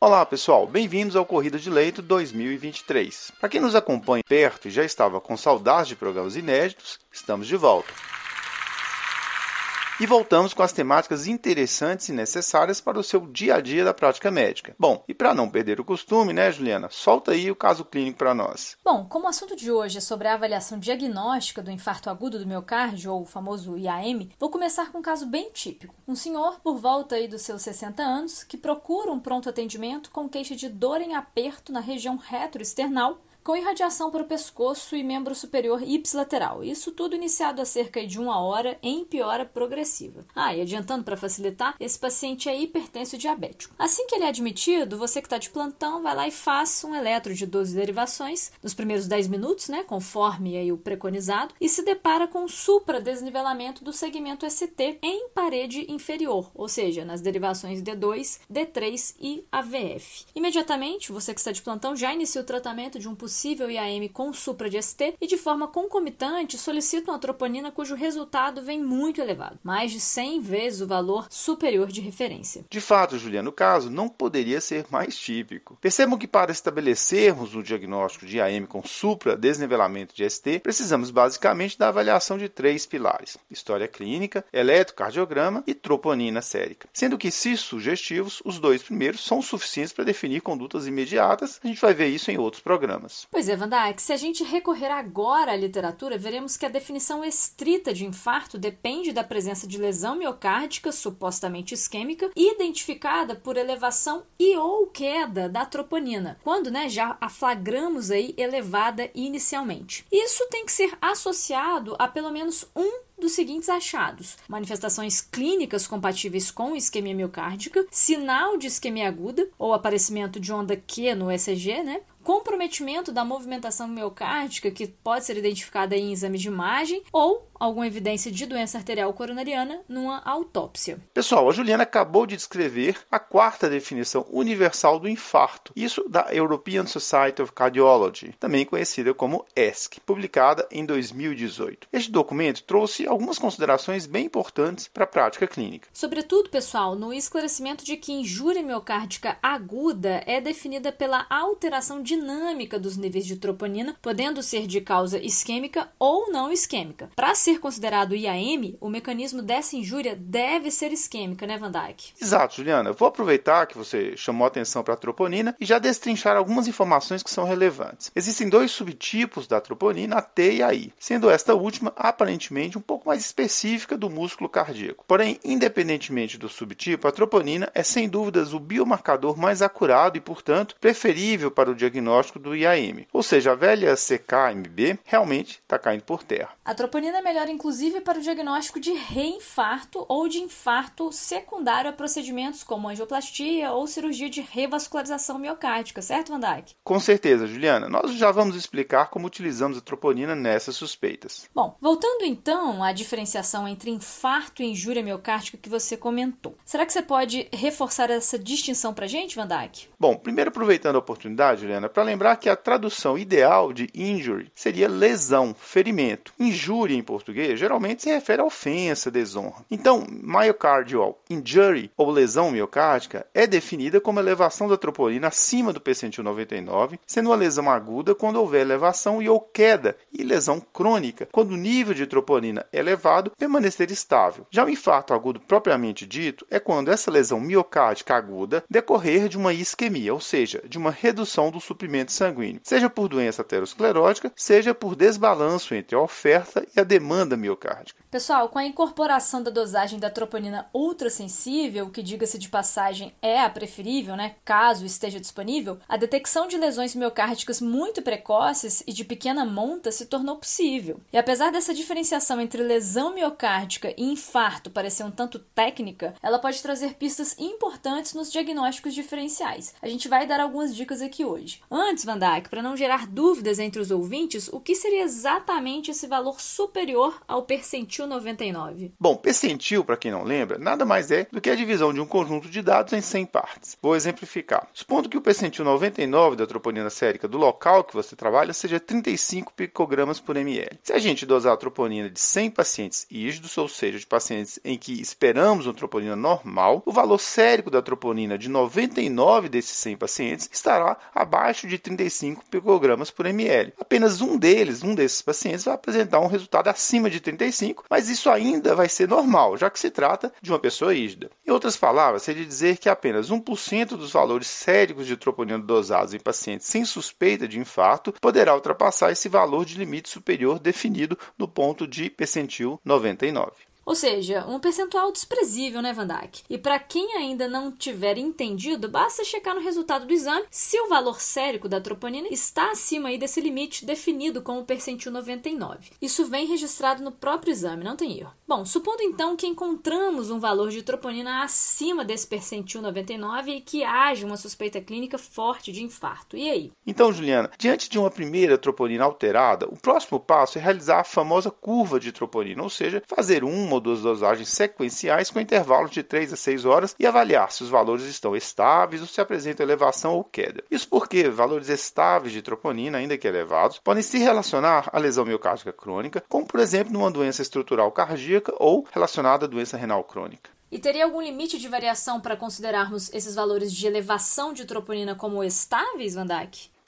Olá pessoal, bem-vindos ao Corrida de Leito 2023. Para quem nos acompanha perto e já estava com saudades de programas inéditos, estamos de volta. E voltamos com as temáticas interessantes e necessárias para o seu dia a dia da prática médica. Bom, e para não perder o costume, né, Juliana? Solta aí o caso clínico para nós. Bom, como o assunto de hoje é sobre a avaliação diagnóstica do infarto agudo do miocárdio, ou o famoso IAM, vou começar com um caso bem típico. Um senhor por volta aí dos seus 60 anos que procura um pronto atendimento com queixa de dor em aperto na região retroesternal com irradiação para o pescoço e membro superior ipsilateral. Isso tudo iniciado há cerca de uma hora em piora progressiva. Ah, e adiantando para facilitar, esse paciente é hipertenso e diabético. Assim que ele é admitido, você que está de plantão vai lá e faz um eletro de 12 derivações nos primeiros 10 minutos, né, conforme aí o preconizado, e se depara com supra-desnivelamento do segmento ST em parede inferior, ou seja, nas derivações D2, D3 e AVF. Imediatamente, você que está de plantão já inicia o tratamento de um possível possível IAM com supra de ST e de forma concomitante solicitam a troponina cujo resultado vem muito elevado, mais de 100 vezes o valor superior de referência. De fato, Juliano, o caso não poderia ser mais típico. Percebam que para estabelecermos o diagnóstico de IAM com supra desnivelamento de ST, precisamos basicamente da avaliação de três pilares: história clínica, eletrocardiograma e troponina sérica. Sendo que, se sugestivos, os dois primeiros são suficientes para definir condutas imediatas. A gente vai ver isso em outros programas. Pois é, Van Dijk, se a gente recorrer agora à literatura, veremos que a definição estrita de infarto depende da presença de lesão miocárdica, supostamente isquêmica, identificada por elevação e ou queda da troponina, quando né, já a flagramos aí elevada inicialmente. Isso tem que ser associado a pelo menos um dos seguintes achados: manifestações clínicas compatíveis com isquemia miocárdica, sinal de isquemia aguda ou aparecimento de onda Q no ECG, né? Comprometimento da movimentação miocárdica, que pode ser identificada em exame de imagem, ou alguma evidência de doença arterial coronariana numa autópsia. Pessoal, a Juliana acabou de descrever a quarta definição universal do infarto, isso da European Society of Cardiology, também conhecida como ESC, publicada em 2018. Este documento trouxe algumas considerações bem importantes para a prática clínica. Sobretudo, pessoal, no esclarecimento de que injúria miocárdica aguda é definida pela alteração dinâmica dos níveis de troponina, podendo ser de causa isquêmica ou não isquêmica. Para ser considerado IAM, o mecanismo dessa injúria deve ser isquêmica, né, Van? Exato, Juliana. vou aproveitar que você chamou a atenção para a troponina e já destrinchar algumas informações que são relevantes. Existem dois subtipos da troponina, a T e a I, sendo esta última aparentemente um pouco mais específica do músculo cardíaco. Porém, independentemente do subtipo, a troponina é sem dúvidas o biomarcador mais acurado e, portanto, preferível para o diagnóstico do IAM. Ou seja, a velha CKMB realmente está caindo por terra. A troponina é melhor melhor inclusive para o diagnóstico de reinfarto ou de infarto secundário a procedimentos como angioplastia ou cirurgia de revascularização miocárdica, certo, Van Dijk? Com certeza, Juliana. Nós já vamos explicar como utilizamos a troponina nessas suspeitas. Bom, voltando então à diferenciação entre infarto e injúria miocárdica que você comentou. Será que você pode reforçar essa distinção para a gente, Van Dijk? Bom, primeiro aproveitando a oportunidade, Juliana, para lembrar que a tradução ideal de injury seria lesão, ferimento. Injúria em português português geralmente se refere a ofensa, desonra. Então, myocardial injury ou lesão miocárdica é definida como elevação da troponina acima do percentil 99, sendo uma lesão aguda quando houver elevação e ou queda, e lesão crônica quando o nível de troponina elevado permanecer estável. Já o infarto agudo propriamente dito é quando essa lesão miocárdica aguda decorrer de uma isquemia, ou seja, de uma redução do suprimento sanguíneo, seja por doença aterosclerótica, seja por desbalanço entre a oferta e a demanda demanda miocárdica. Pessoal, com a incorporação da dosagem da troponina ultrassensível, que diga-se de passagem é a preferível, né, caso esteja disponível, a detecção de lesões miocárdicas muito precoces e de pequena monta se tornou possível. E apesar dessa diferenciação entre lesão miocárdica e infarto parecer um tanto técnica, ela pode trazer pistas importantes nos diagnósticos diferenciais. A gente vai dar algumas dicas aqui hoje. Antes, Van Dijk, para não gerar dúvidas entre os ouvintes, o que seria exatamente esse valor superior ao percentil percentil 99? Bom, percentil, para quem não lembra, nada mais é do que a divisão de um conjunto de dados em 100 partes. Vou exemplificar. Supondo que o percentil 99 da troponina sérica do local que você trabalha seja 35 picogramas por ml. Se a gente dosar a troponina de 100 pacientes ígidos, ou seja, de pacientes em que esperamos uma troponina normal, o valor sérico da troponina de 99 desses desses 100 pacientes estará abaixo de 35 picogramas por ml. Apenas um deles, um desses pacientes, vai apresentar um resultado acima de 35, mas isso ainda vai ser normal, já que se trata de uma pessoa rígida. Em outras palavras, seria dizer que apenas 1% dos valores séricos de troponina dosados em pacientes sem suspeita de infarto poderá ultrapassar esse valor de limite superior definido no ponto de percentil 99. Ou seja, um percentual desprezível, né, Van? E para quem ainda não tiver entendido, basta checar no resultado do exame se o valor sérico da troponina está acima aí desse limite definido como percentil 99. Isso vem registrado no próprio exame, não tem erro. Bom, supondo então que encontramos um valor de troponina acima desse percentil 99 e que haja uma suspeita clínica forte de infarto. E aí? Então, Juliana, diante de uma primeira troponina alterada, o próximo passo é realizar a famosa curva de troponina, ou seja, fazer uma ou duas dosagens sequenciais com intervalos de 3 a 6 horas e avaliar se os valores estão estáveis ou se apresentam elevação ou queda. Isso porque valores estáveis de troponina, ainda que elevados, podem se relacionar à lesão miocárdica crônica, como por exemplo numa doença estrutural cardíaca ou relacionada à doença renal crônica. E teria algum limite de variação para considerarmos esses valores de elevação de troponina como estáveis, Van?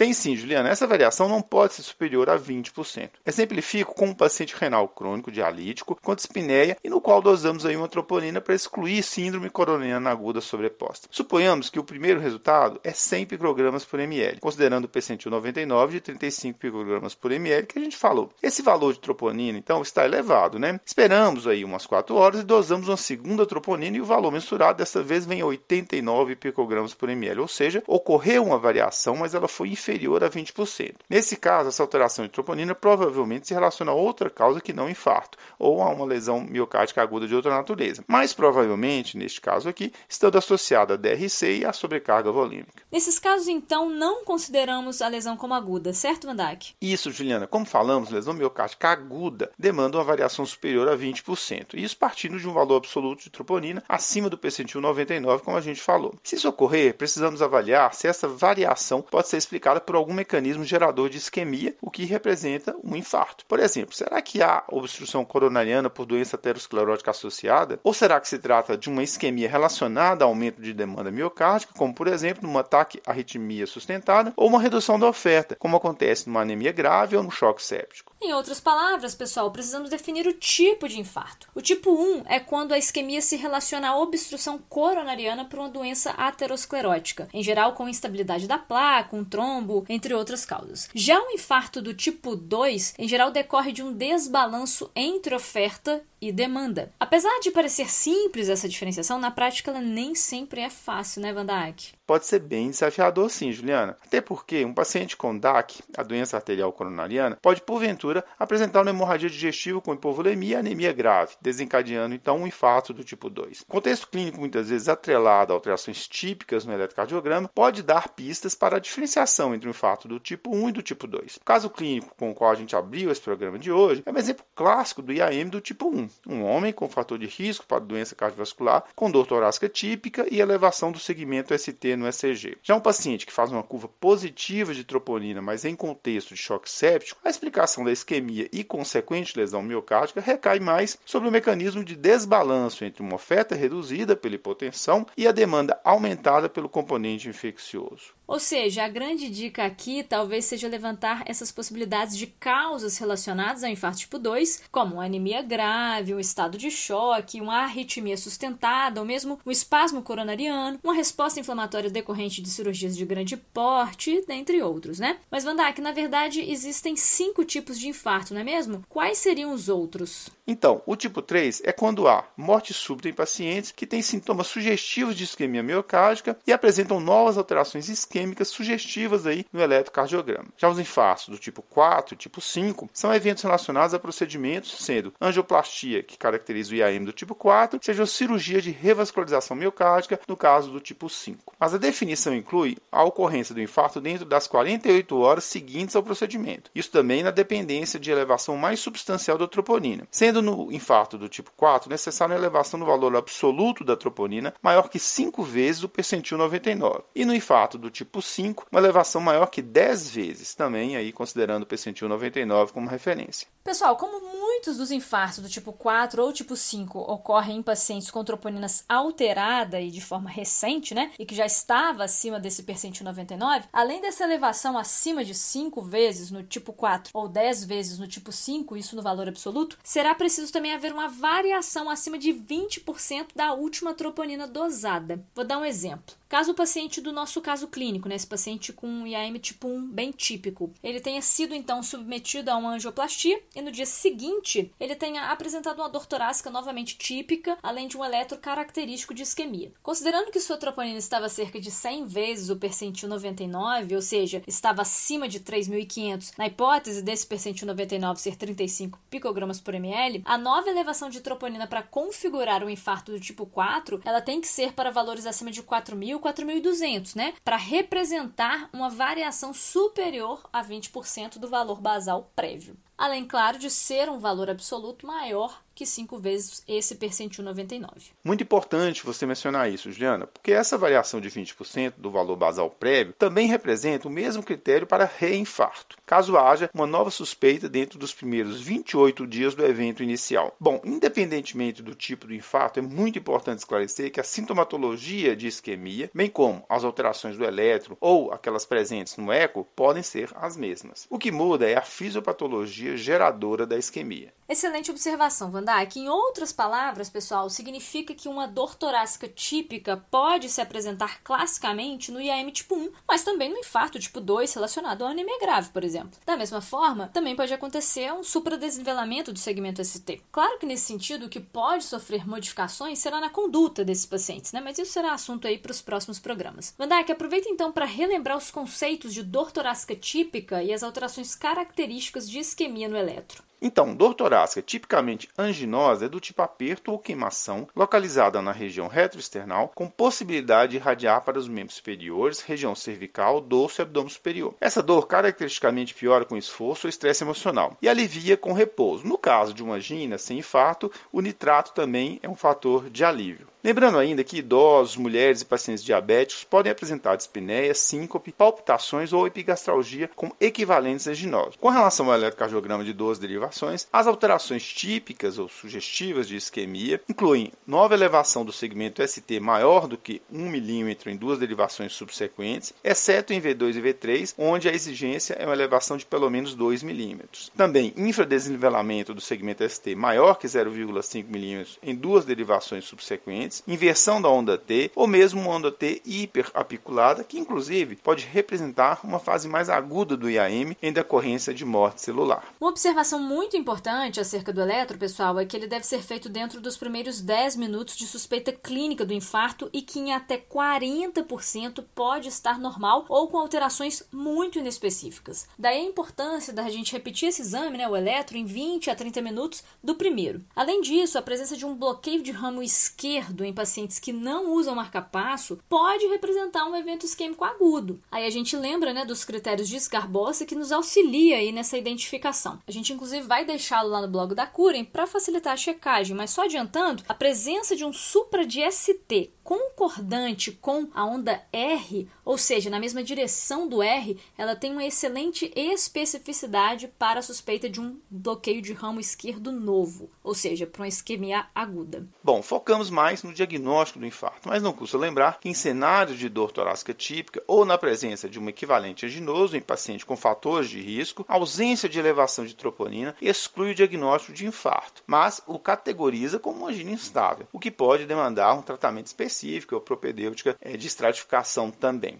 Tem sim, Juliana. Essa variação não pode ser superior a 20%. Exemplifico com um paciente renal crônico dialítico com dispneia e no qual dosamos aí uma troponina para excluir síndrome coronariana aguda sobreposta. Suponhamos que o primeiro resultado é 100 picogramas por ml, considerando o percentil 99 de 35 picogramas por ml que a gente falou. Esse valor de troponina, então, está elevado, né? Esperamos aí umas 4 horas e dosamos uma segunda troponina e o valor mensurado dessa vez vem 89 picogramas por ml, ou seja, ocorreu uma variação, mas ela foi inferior inferior a 20%. Nesse caso, essa alteração de troponina provavelmente se relaciona a outra causa que não infarto, ou a uma lesão miocárdica aguda de outra natureza. Mais provavelmente, neste caso aqui, estando associada a DRC e à sobrecarga volêmica. Nesses casos, então, não consideramos a lesão como aguda, certo, Vandak? Isso, Juliana. Como falamos, lesão miocárdica aguda demanda uma variação superior a 20%. Isso partindo de um valor absoluto de troponina acima do percentil 99, como a gente falou. Se isso ocorrer, precisamos avaliar se essa variação pode ser explicada por algum mecanismo gerador de isquemia, o que representa um infarto. Por exemplo, será que há obstrução coronariana por doença aterosclerótica associada? Ou será que se trata de uma isquemia relacionada ao aumento de demanda miocárdica, como por exemplo num ataque arritmia sustentada, ou uma redução da oferta, como acontece numa anemia grave ou no choque séptico? Em outras palavras, pessoal, precisamos definir o tipo de infarto. O tipo 1 é quando a isquemia se relaciona à obstrução coronariana por uma doença aterosclerótica, em geral com instabilidade da placa, um trombo, entre outras causas. Já o infarto do tipo 2, em geral, decorre de um desbalanço entre oferta e demanda. Apesar de parecer simples essa diferenciação, na prática ela nem sempre é fácil, né, Van Dijk? Pode ser bem desafiador sim, Juliana. Até porque um paciente com DAC, a doença arterial coronariana, pode porventura apresentar uma hemorragia digestiva com hipovolemia e anemia grave, desencadeando então um infarto do tipo 2. O contexto clínico muitas vezes atrelado a alterações típicas no eletrocardiograma pode dar pistas para a diferenciação entre o infarto do tipo 1 e do tipo 2. O caso clínico com o qual a gente abriu esse programa de hoje é um exemplo clássico do IAM do tipo 1 um homem com fator de risco para doença cardiovascular, com dor torácica típica e elevação do segmento ST no ECG. Já um paciente que faz uma curva positiva de troponina, mas em contexto de choque séptico, a explicação da isquemia e consequente lesão miocárdica recai mais sobre o mecanismo de desbalanço entre uma oferta reduzida pela hipotensão e a demanda aumentada pelo componente infeccioso. Ou seja, a grande dica aqui talvez seja levantar essas possibilidades de causas relacionadas ao infarto tipo 2, como anemia grave, um estado de choque, uma arritmia sustentada ou mesmo um espasmo coronariano, uma resposta inflamatória decorrente de cirurgias de grande porte, dentre outros, né? Mas, Vandak, na verdade existem cinco tipos de infarto, não é mesmo? Quais seriam os outros? Então, o tipo 3 é quando há morte súbita em pacientes que têm sintomas sugestivos de isquemia miocárdica e apresentam novas alterações isquêmicas sugestivas aí no eletrocardiograma. Já os infartos do tipo 4 e tipo 5 são eventos relacionados a procedimentos, sendo angioplastia, que caracteriza o IAM do tipo 4, seja cirurgia de revascularização miocárdica, no caso do tipo 5. Mas a definição inclui a ocorrência do infarto dentro das 48 horas seguintes ao procedimento. Isso também na dependência de elevação mais substancial da troponina, sendo no infarto do tipo 4 necessária uma elevação do valor absoluto da troponina maior que 5 vezes o percentil 99. E no infarto do tipo tipo 5, uma elevação maior que 10 vezes, também aí considerando o percentil 99 como referência. Pessoal, como muitos dos infartos do tipo 4 ou tipo 5 ocorrem em pacientes com troponinas alterada e de forma recente, né, e que já estava acima desse percentil 99, além dessa elevação acima de 5 vezes no tipo 4 ou 10 vezes no tipo 5, isso no valor absoluto, será preciso também haver uma variação acima de 20% da última troponina dosada. Vou dar um exemplo. Caso o paciente do nosso caso clínico, né, esse paciente com IAM tipo 1 bem típico, ele tenha sido então submetido a uma angioplastia e no dia seguinte ele tenha apresentado uma dor torácica novamente típica, além de um eletro característico de isquemia. Considerando que sua troponina estava cerca de 100 vezes o percentil 99, ou seja, estava acima de 3.500, na hipótese desse percentil 99 ser 35 picogramas por ml, a nova elevação de troponina para configurar o infarto do tipo 4, ela tem que ser para valores acima de 4.000 4.200, né? Para representar uma variação superior a 20% do valor basal prévio. Além, claro, de ser um valor absoluto maior que 5 vezes esse percentil 99. Muito importante você mencionar isso, Juliana, porque essa variação de 20% do valor basal prévio também representa o mesmo critério para reinfarto, caso haja uma nova suspeita dentro dos primeiros 28 dias do evento inicial. Bom, independentemente do tipo do infarto, é muito importante esclarecer que a sintomatologia de isquemia, bem como as alterações do eletro ou aquelas presentes no eco, podem ser as mesmas. O que muda é a fisiopatologia geradora da isquemia. Excelente observação, Van Dyke. Em outras palavras, pessoal, significa que uma dor torácica típica pode se apresentar classicamente no IAM tipo 1, mas também no infarto tipo 2 relacionado à anemia grave, por exemplo. Da mesma forma, também pode acontecer um supradesnivelamento do segmento ST. Claro que nesse sentido, o que pode sofrer modificações será na conduta desses pacientes, né? Mas isso será assunto aí para os próximos programas. Van Dyke, aproveita então para relembrar os conceitos de dor torácica típica e as alterações características de isquemia no eletro. Então, dor torácica tipicamente anginosa é do tipo aperto ou queimação, localizada na região retroesternal, com possibilidade de irradiar para os membros superiores, região cervical, dorso e abdômen superior. Essa dor caracteristicamente piora com esforço ou estresse emocional e alivia com repouso. No caso de uma angina sem infarto, o nitrato também é um fator de alívio. Lembrando ainda que idosos, mulheres e pacientes diabéticos podem apresentar dispneia, síncope, palpitações ou epigastralgia com equivalentes anginosas. Com relação ao eletrocardiograma de 12 derivações, as alterações típicas ou sugestivas de isquemia incluem nova elevação do segmento ST maior do que 1 milímetro em duas derivações subsequentes, exceto em V2 e V3, onde a exigência é uma elevação de pelo menos 2 milímetros. Também infradesnivelamento do segmento ST maior que 0,5 milímetros em duas derivações subsequentes inversão da onda T ou mesmo uma onda T hiperapiculada, que inclusive pode representar uma fase mais aguda do IAM em decorrência de morte celular. Uma observação muito importante acerca do eletro, pessoal, é que ele deve ser feito dentro dos primeiros 10 minutos de suspeita clínica do infarto e que em até 40% pode estar normal ou com alterações muito inespecíficas. Daí a importância da gente repetir esse exame, né, o eletro, em 20 a 30 minutos do primeiro. Além disso, a presença de um bloqueio de ramo esquerdo em pacientes que não usam marca-passo pode representar um evento isquêmico agudo. Aí a gente lembra né, dos critérios de Sgarbossa que nos auxilia aí nessa identificação. A gente inclusive vai deixá-lo lá no blog da Curem para facilitar a checagem, mas só adiantando, a presença de um supra de ST concordante com a onda R, ou seja, na mesma direção do R, ela tem uma excelente especificidade para a suspeita de um bloqueio de ramo esquerdo novo, ou seja, para uma isquemia aguda. Bom, focamos mais no diagnóstico do infarto, mas não custa lembrar que em cenários de dor torácica típica ou na presença de um equivalente anginoso em paciente com fatores de risco, a ausência de elevação de troponina exclui o diagnóstico de infarto, mas o categoriza como uma angina instável, o que pode demandar um tratamento específico ou propedêutica é, de estratificação também.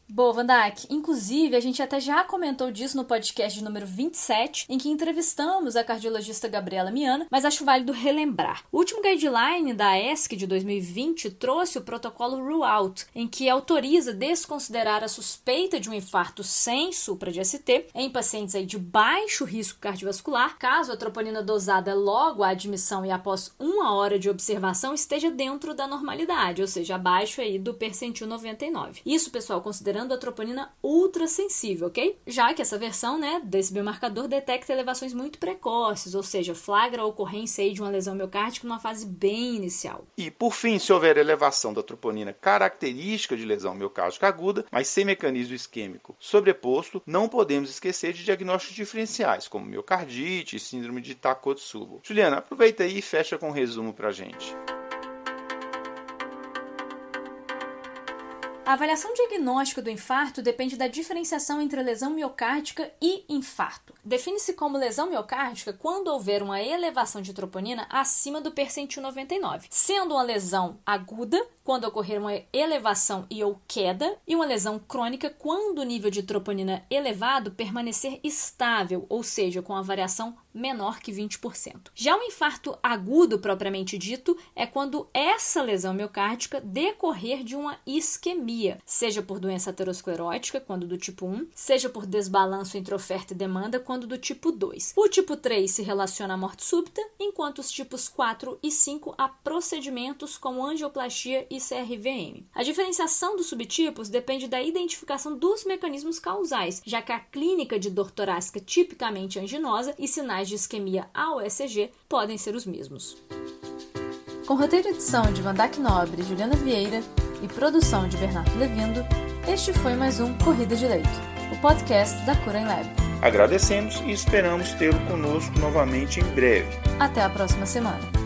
Boa, Van Dijk. Inclusive, a gente até já comentou disso no podcast número 27, em que entrevistamos a cardiologista Gabriela Miana, mas acho válido relembrar. O último guideline da ESC de 2020 trouxe o protocolo Rule Out, em que autoriza desconsiderar a suspeita de um infarto sem supra de ST em pacientes aí de baixo risco cardiovascular, caso a troponina dosada logo à admissão e após uma hora de observação esteja dentro da normalidade, ou seja, abaixo abaixo aí do percentil 99. Isso, pessoal, considerando a troponina ultra sensível, ok? Já que essa versão, né, desse biomarcador detecta elevações muito precoces, ou seja, flagra a ocorrência de uma lesão miocárdica numa fase bem inicial. E, por fim, se houver elevação da troponina característica de lesão miocárdica aguda, mas sem mecanismo isquêmico sobreposto, não podemos esquecer de diagnósticos diferenciais, como miocardite e síndrome de Takotsubo. Juliana, aproveita aí e fecha com um resumo para gente. A avaliação diagnóstica do infarto depende da diferenciação entre lesão miocárdica e infarto. Define-se como lesão miocárdica quando houver uma elevação de troponina acima do percentil 99, sendo uma lesão aguda quando ocorrer uma elevação e ou queda, e uma lesão crônica quando o nível de troponina elevado permanecer estável, ou seja, com a variação menor que 20%. Já o infarto agudo propriamente dito é quando essa lesão miocárdica decorrer de uma isquemia, seja por doença aterosclerótica, quando do tipo 1, seja por desbalanço entre oferta e demanda, quando do tipo 2. O tipo 3 se relaciona à morte súbita, enquanto os tipos 4 e 5 a procedimentos como angioplastia e CRVM. A diferenciação dos subtipos depende da identificação dos mecanismos causais, já que a clínica de dor torácica tipicamente anginosa e sinais de isquemia ao ECG podem ser os mesmos. Com roteiro e edição de Vandac Nobre e Juliana Vieira e produção de Bernardo Levindo, este foi mais um Corrida de Leito, o podcast da Cura Lab. Agradecemos e esperamos tê-lo conosco novamente em breve. Até a próxima semana.